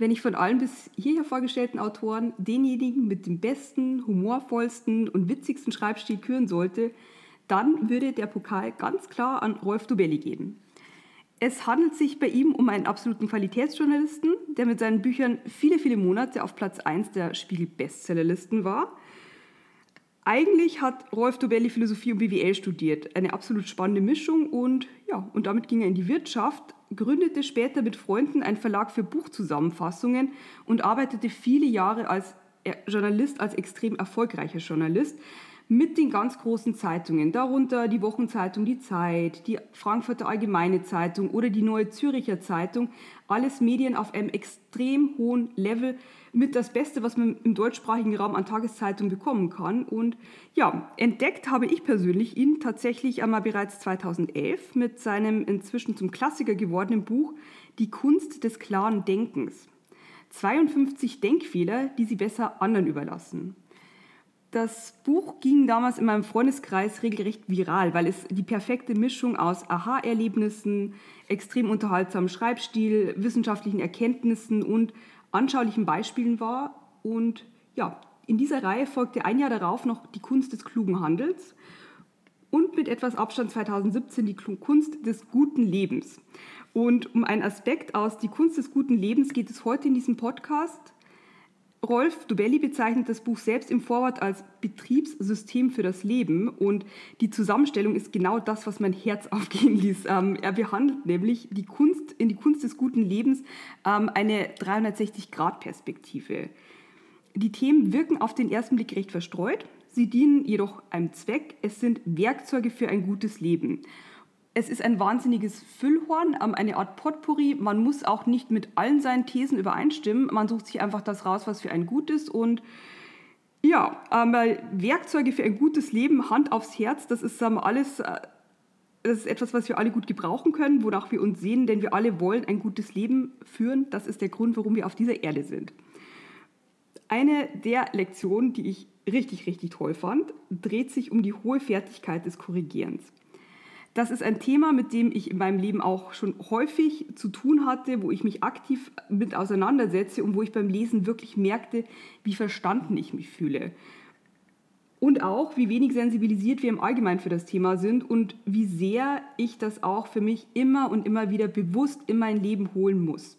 Wenn ich von allen bis hierher vorgestellten Autoren denjenigen mit dem besten, humorvollsten und witzigsten Schreibstil küren sollte, dann würde der Pokal ganz klar an Rolf Dubelli gehen. Es handelt sich bei ihm um einen absoluten Qualitätsjournalisten, der mit seinen Büchern viele, viele Monate auf Platz 1 der Spiegel-Bestsellerlisten war. Eigentlich hat Rolf Dobelli Philosophie und BWL studiert, eine absolut spannende Mischung und ja, und damit ging er in die Wirtschaft, gründete später mit Freunden einen Verlag für Buchzusammenfassungen und arbeitete viele Jahre als Journalist, als extrem erfolgreicher Journalist mit den ganz großen Zeitungen, darunter die Wochenzeitung Die Zeit, die Frankfurter Allgemeine Zeitung oder die Neue Züricher Zeitung. Alles Medien auf einem extrem hohen Level mit das Beste, was man im deutschsprachigen Raum an Tageszeitungen bekommen kann. Und ja, entdeckt habe ich persönlich ihn tatsächlich einmal bereits 2011 mit seinem inzwischen zum Klassiker gewordenen Buch Die Kunst des klaren Denkens. 52 Denkfehler, die Sie besser anderen überlassen. Das Buch ging damals in meinem Freundeskreis regelrecht viral, weil es die perfekte Mischung aus Aha-Erlebnissen, extrem unterhaltsamem Schreibstil, wissenschaftlichen Erkenntnissen und anschaulichen Beispielen war. Und ja, in dieser Reihe folgte ein Jahr darauf noch die Kunst des klugen Handels und mit etwas Abstand 2017 die Kunst des guten Lebens. Und um einen Aspekt aus die Kunst des guten Lebens geht es heute in diesem Podcast. Rolf Dubelli bezeichnet das Buch selbst im Vorwort als Betriebssystem für das Leben und die Zusammenstellung ist genau das, was mein Herz aufgehen ließ. Ähm, er behandelt nämlich die Kunst, in die Kunst des guten Lebens ähm, eine 360-Grad-Perspektive. Die Themen wirken auf den ersten Blick recht verstreut, sie dienen jedoch einem Zweck. Es sind Werkzeuge für ein gutes Leben es ist ein wahnsinniges Füllhorn, ähm, eine Art Potpourri. Man muss auch nicht mit allen seinen Thesen übereinstimmen. Man sucht sich einfach das raus, was für ein gut ist. Und ja, ähm, Werkzeuge für ein gutes Leben, Hand aufs Herz, das ist ähm, alles, äh, das ist etwas, was wir alle gut gebrauchen können, wonach wir uns sehen, denn wir alle wollen ein gutes Leben führen. Das ist der Grund, warum wir auf dieser Erde sind. Eine der Lektionen, die ich richtig, richtig toll fand, dreht sich um die hohe Fertigkeit des Korrigierens. Das ist ein Thema, mit dem ich in meinem Leben auch schon häufig zu tun hatte, wo ich mich aktiv mit auseinandersetze und wo ich beim Lesen wirklich merkte, wie verstanden ich mich fühle. Und auch, wie wenig sensibilisiert wir im Allgemeinen für das Thema sind und wie sehr ich das auch für mich immer und immer wieder bewusst in mein Leben holen muss.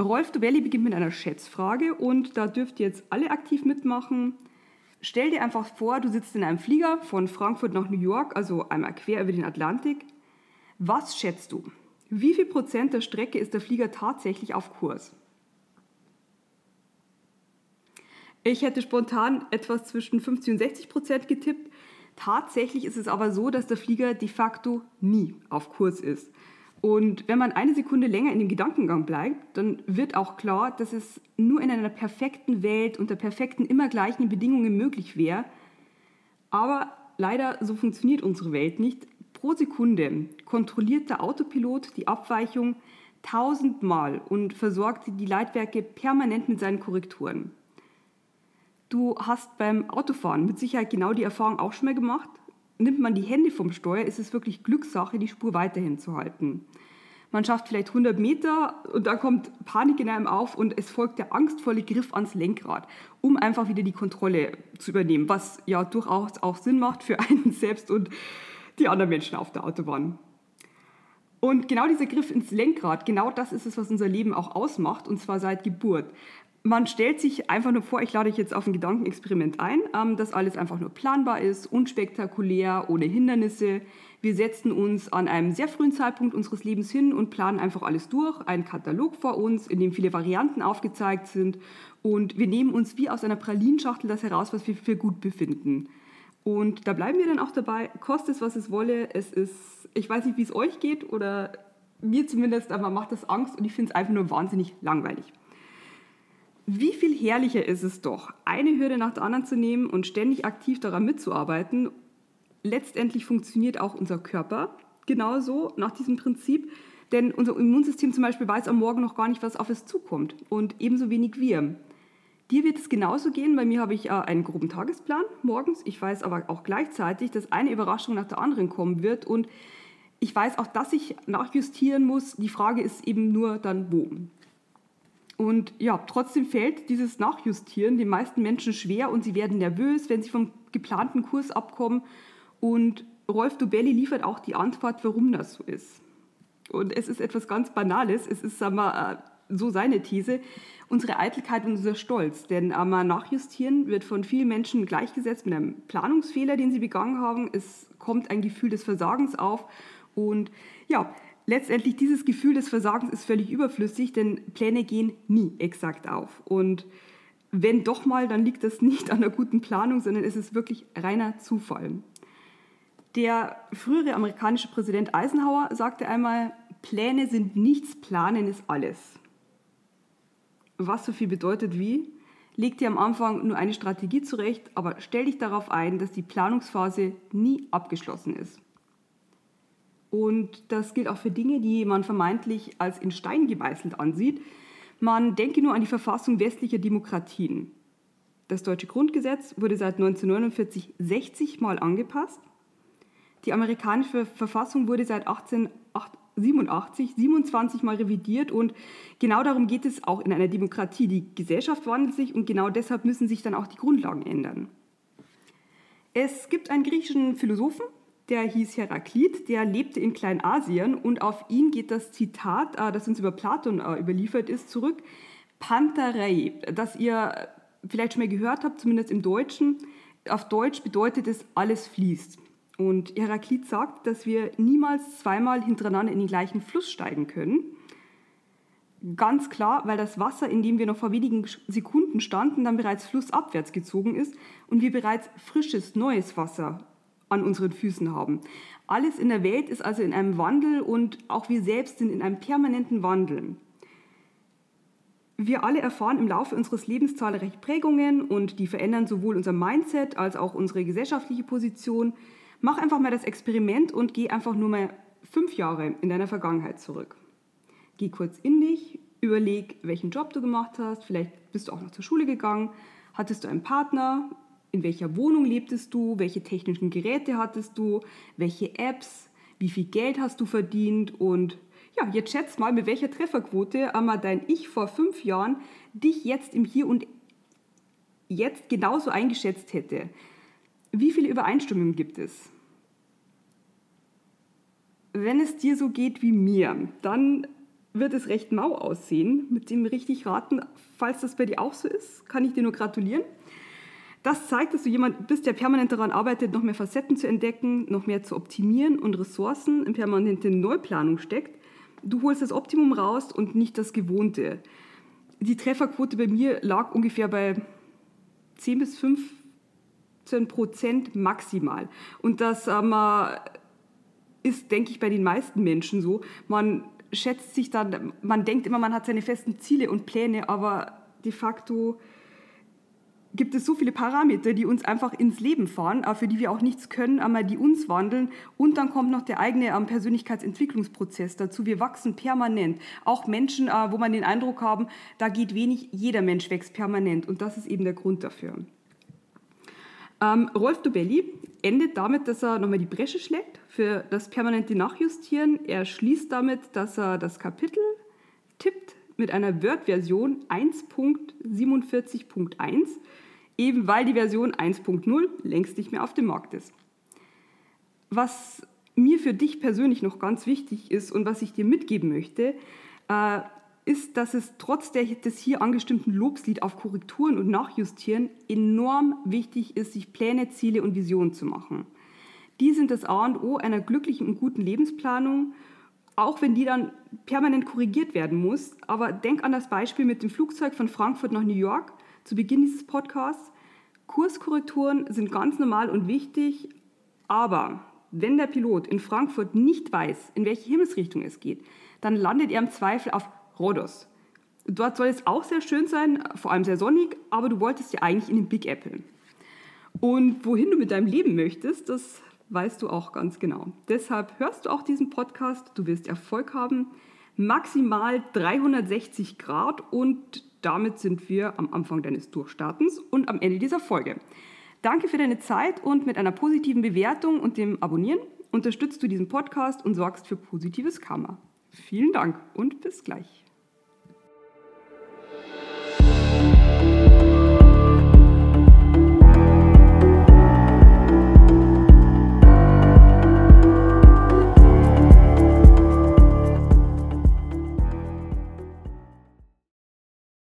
Rolf Dobelli beginnt mit einer Schätzfrage und da dürft ihr jetzt alle aktiv mitmachen. Stell dir einfach vor, du sitzt in einem Flieger von Frankfurt nach New York, also einmal quer über den Atlantik. Was schätzt du? Wie viel Prozent der Strecke ist der Flieger tatsächlich auf Kurs? Ich hätte spontan etwas zwischen 50 und 60 Prozent getippt. Tatsächlich ist es aber so, dass der Flieger de facto nie auf Kurs ist. Und wenn man eine Sekunde länger in dem Gedankengang bleibt, dann wird auch klar, dass es nur in einer perfekten Welt unter perfekten, immer gleichen Bedingungen möglich wäre. Aber leider, so funktioniert unsere Welt nicht. Pro Sekunde kontrolliert der Autopilot die Abweichung tausendmal und versorgt die Leitwerke permanent mit seinen Korrekturen. Du hast beim Autofahren mit Sicherheit genau die Erfahrung auch schon mal gemacht nimmt man die Hände vom Steuer, ist es wirklich Glückssache, die Spur weiterhin zu halten. Man schafft vielleicht 100 Meter und dann kommt Panik in einem auf und es folgt der angstvolle Griff ans Lenkrad, um einfach wieder die Kontrolle zu übernehmen, was ja durchaus auch Sinn macht für einen selbst und die anderen Menschen auf der Autobahn. Und genau dieser Griff ins Lenkrad, genau das ist es, was unser Leben auch ausmacht, und zwar seit Geburt man stellt sich einfach nur vor, ich lade dich jetzt auf ein Gedankenexperiment ein, ähm, dass alles einfach nur planbar ist, unspektakulär, ohne Hindernisse. Wir setzen uns an einem sehr frühen Zeitpunkt unseres Lebens hin und planen einfach alles durch, einen Katalog vor uns, in dem viele Varianten aufgezeigt sind und wir nehmen uns wie aus einer Pralinschachtel das heraus, was wir für gut befinden. Und da bleiben wir dann auch dabei, kostet es, was es wolle. Es ist, ich weiß nicht, wie es euch geht oder mir zumindest, aber macht das Angst und ich finde es einfach nur wahnsinnig langweilig. Wie viel herrlicher ist es doch, eine Hürde nach der anderen zu nehmen und ständig aktiv daran mitzuarbeiten. Letztendlich funktioniert auch unser Körper genauso nach diesem Prinzip, denn unser Immunsystem zum Beispiel weiß am Morgen noch gar nicht, was auf es zukommt und ebenso wenig wir. Dir wird es genauso gehen. Bei mir habe ich äh, einen groben Tagesplan morgens. Ich weiß aber auch gleichzeitig, dass eine Überraschung nach der anderen kommen wird und ich weiß auch, dass ich nachjustieren muss. Die Frage ist eben nur dann wo. Und ja, trotzdem fällt dieses Nachjustieren den meisten Menschen schwer und sie werden nervös, wenn sie vom geplanten Kurs abkommen. Und Rolf Dubelli liefert auch die Antwort, warum das so ist. Und es ist etwas ganz Banales. Es ist sagen wir, äh, so seine These, unsere Eitelkeit und unser Stolz. Denn einmal Nachjustieren wird von vielen Menschen gleichgesetzt mit einem Planungsfehler, den sie begangen haben. Es kommt ein Gefühl des Versagens auf. Und ja, letztendlich dieses Gefühl des Versagens ist völlig überflüssig, denn Pläne gehen nie exakt auf. Und wenn doch mal, dann liegt das nicht an einer guten Planung, sondern es ist wirklich reiner Zufall. Der frühere amerikanische Präsident Eisenhower sagte einmal, Pläne sind nichts, Planen ist alles. Was so viel bedeutet wie, leg dir am Anfang nur eine Strategie zurecht, aber stell dich darauf ein, dass die Planungsphase nie abgeschlossen ist. Und das gilt auch für Dinge, die man vermeintlich als in Stein gemeißelt ansieht. Man denke nur an die Verfassung westlicher Demokratien. Das deutsche Grundgesetz wurde seit 1949 60 Mal angepasst. Die amerikanische Verfassung wurde seit 1887 27 Mal revidiert und genau darum geht es auch in einer Demokratie. Die Gesellschaft wandelt sich und genau deshalb müssen sich dann auch die Grundlagen ändern. Es gibt einen griechischen Philosophen, der hieß Heraklit, der lebte in Kleinasien und auf ihn geht das Zitat, äh, das uns über Platon äh, überliefert ist, zurück. Pantarei, das ihr vielleicht schon mal gehört habt, zumindest im Deutschen. Auf Deutsch bedeutet es, alles fließt. Und Heraklit sagt, dass wir niemals zweimal hintereinander in den gleichen Fluss steigen können. Ganz klar, weil das Wasser, in dem wir noch vor wenigen Sekunden standen, dann bereits flussabwärts gezogen ist und wir bereits frisches, neues Wasser an unseren Füßen haben. Alles in der Welt ist also in einem Wandel und auch wir selbst sind in einem permanenten Wandel. Wir alle erfahren im Laufe unseres Lebens zahlreiche Prägungen und die verändern sowohl unser Mindset als auch unsere gesellschaftliche Position. Mach einfach mal das Experiment und geh einfach nur mal fünf Jahre in deiner Vergangenheit zurück. Geh kurz in dich, überleg, welchen Job du gemacht hast, vielleicht bist du auch noch zur Schule gegangen, hattest du einen Partner, in welcher Wohnung lebtest du, welche technischen Geräte hattest du, welche Apps, wie viel Geld hast du verdient und ja, jetzt schätz mal, mit welcher Trefferquote einmal dein Ich vor fünf Jahren dich jetzt im Hier und Jetzt genauso eingeschätzt hätte. Wie viele Übereinstimmungen gibt es? Wenn es dir so geht wie mir, dann wird es recht mau aussehen mit dem richtig raten. Falls das bei dir auch so ist, kann ich dir nur gratulieren. Das zeigt, dass du jemand bist, der permanent daran arbeitet, noch mehr Facetten zu entdecken, noch mehr zu optimieren und Ressourcen in permanente Neuplanung steckt. Du holst das Optimum raus und nicht das Gewohnte. Die Trefferquote bei mir lag ungefähr bei 10 bis 15 Prozent maximal. Und das ähm, ist, denke ich, bei den meisten Menschen so. Man schätzt sich dann, man denkt immer, man hat seine festen Ziele und Pläne, aber de facto gibt es so viele Parameter, die uns einfach ins Leben fahren, für die wir auch nichts können, aber die uns wandeln. Und dann kommt noch der eigene ähm, Persönlichkeitsentwicklungsprozess dazu. Wir wachsen permanent. Auch Menschen, äh, wo man den Eindruck haben, da geht wenig, jeder Mensch wächst permanent. Und das ist eben der Grund dafür. Ähm, Rolf Dobelli endet damit, dass er nochmal die Bresche schlägt für das permanente Nachjustieren. Er schließt damit, dass er das Kapitel tippt mit einer Word-Version 1.47.1 eben weil die Version 1.0 längst nicht mehr auf dem Markt ist. Was mir für dich persönlich noch ganz wichtig ist und was ich dir mitgeben möchte, äh, ist, dass es trotz des hier angestimmten Lobslied auf Korrekturen und Nachjustieren enorm wichtig ist, sich Pläne, Ziele und Visionen zu machen. Die sind das A und O einer glücklichen und guten Lebensplanung, auch wenn die dann permanent korrigiert werden muss. Aber denk an das Beispiel mit dem Flugzeug von Frankfurt nach New York zu Beginn dieses Podcasts. Kurskorrekturen sind ganz normal und wichtig, aber wenn der Pilot in Frankfurt nicht weiß, in welche Himmelsrichtung es geht, dann landet er im Zweifel auf Rhodos. Dort soll es auch sehr schön sein, vor allem sehr sonnig, aber du wolltest ja eigentlich in den Big Apple. Und wohin du mit deinem Leben möchtest, das weißt du auch ganz genau. Deshalb hörst du auch diesen Podcast, du wirst Erfolg haben, maximal 360 Grad und damit sind wir am Anfang deines Durchstartens und am Ende dieser Folge. Danke für deine Zeit und mit einer positiven Bewertung und dem Abonnieren unterstützt du diesen Podcast und sorgst für positives Karma. Vielen Dank und bis gleich.